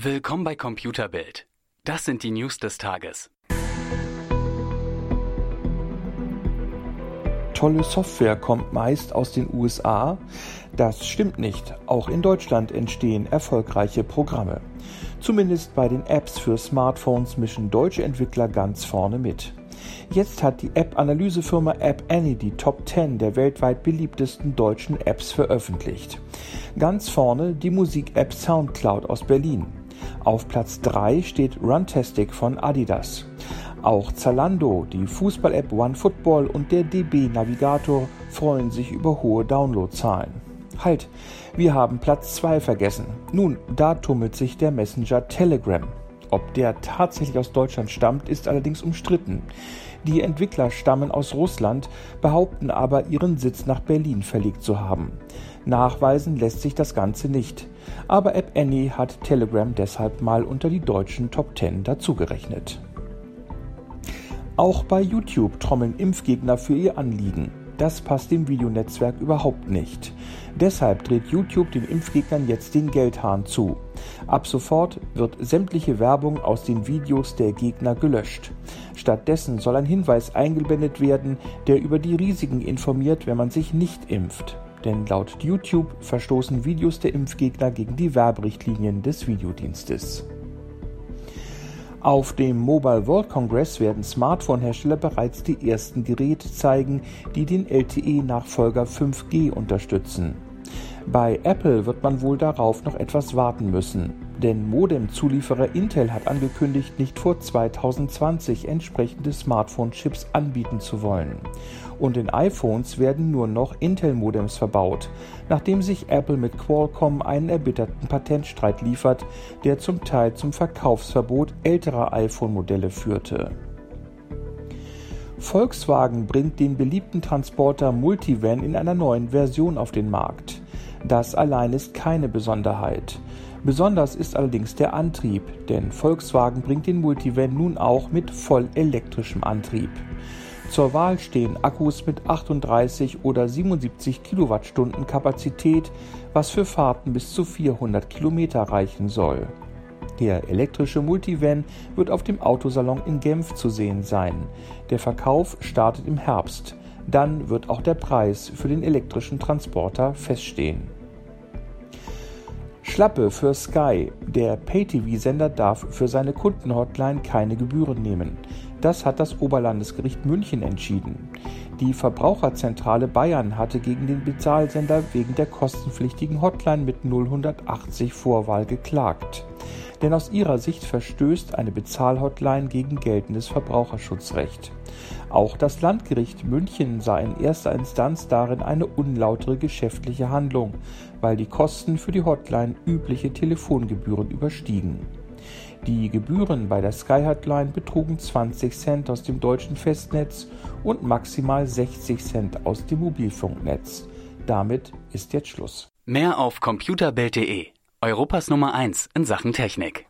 Willkommen bei Computerbild. Das sind die News des Tages. Tolle Software kommt meist aus den USA. Das stimmt nicht. Auch in Deutschland entstehen erfolgreiche Programme. Zumindest bei den Apps für Smartphones mischen deutsche Entwickler ganz vorne mit. Jetzt hat die App-Analysefirma App Annie die Top 10 der weltweit beliebtesten deutschen Apps veröffentlicht. Ganz vorne die Musik-App Soundcloud aus Berlin. Auf Platz 3 steht Runtastic von Adidas. Auch Zalando, die Fußball-App OneFootball und der DB Navigator freuen sich über hohe Downloadzahlen. Halt, wir haben Platz 2 vergessen. Nun, da tummelt sich der Messenger Telegram. Ob der tatsächlich aus Deutschland stammt, ist allerdings umstritten. Die Entwickler stammen aus Russland, behaupten aber, ihren Sitz nach Berlin verlegt zu haben. Nachweisen lässt sich das Ganze nicht. Aber App Annie hat Telegram deshalb mal unter die deutschen Top 10 dazugerechnet. Auch bei YouTube trommeln Impfgegner für ihr Anliegen. Das passt dem Videonetzwerk überhaupt nicht. Deshalb dreht YouTube den Impfgegnern jetzt den Geldhahn zu. Ab sofort wird sämtliche Werbung aus den Videos der Gegner gelöscht. Stattdessen soll ein Hinweis eingeblendet werden, der über die Risiken informiert, wenn man sich nicht impft. Denn laut YouTube verstoßen Videos der Impfgegner gegen die Werberichtlinien des Videodienstes. Auf dem Mobile World Congress werden Smartphone-Hersteller bereits die ersten Geräte zeigen, die den LTE-Nachfolger 5G unterstützen. Bei Apple wird man wohl darauf noch etwas warten müssen, denn Modem-Zulieferer Intel hat angekündigt, nicht vor 2020 entsprechende Smartphone-Chips anbieten zu wollen. Und in iPhones werden nur noch Intel-Modems verbaut, nachdem sich Apple mit Qualcomm einen erbitterten Patentstreit liefert, der zum Teil zum Verkaufsverbot älterer iPhone-Modelle führte. Volkswagen bringt den beliebten Transporter Multivan in einer neuen Version auf den Markt. Das allein ist keine Besonderheit. Besonders ist allerdings der Antrieb, denn Volkswagen bringt den Multivan nun auch mit voll elektrischem Antrieb. Zur Wahl stehen Akkus mit 38 oder 77 Kilowattstunden Kapazität, was für Fahrten bis zu 400 Kilometer reichen soll. Der elektrische Multivan wird auf dem Autosalon in Genf zu sehen sein. Der Verkauf startet im Herbst. Dann wird auch der Preis für den elektrischen Transporter feststehen. Schlappe für Sky. Der Pay-TV-Sender darf für seine Kundenhotline keine Gebühren nehmen. Das hat das Oberlandesgericht München entschieden. Die Verbraucherzentrale Bayern hatte gegen den Bezahlsender wegen der kostenpflichtigen Hotline mit 0180 Vorwahl geklagt denn aus ihrer Sicht verstößt eine Bezahlhotline gegen geltendes Verbraucherschutzrecht. Auch das Landgericht München sah in erster Instanz darin eine unlautere geschäftliche Handlung, weil die Kosten für die Hotline übliche Telefongebühren überstiegen. Die Gebühren bei der Sky Hotline betrugen 20 Cent aus dem deutschen Festnetz und maximal 60 Cent aus dem Mobilfunknetz. Damit ist jetzt Schluss. Mehr auf computerbild.de Europas Nummer 1 in Sachen Technik.